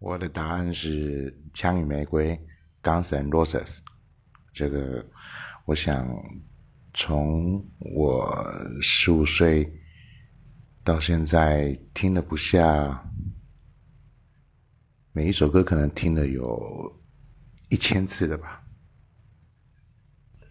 我的答案是《枪与玫瑰》（Guns and Roses）。这个，我想从我十五岁到现在听了不下，每一首歌可能听了有一千次了吧。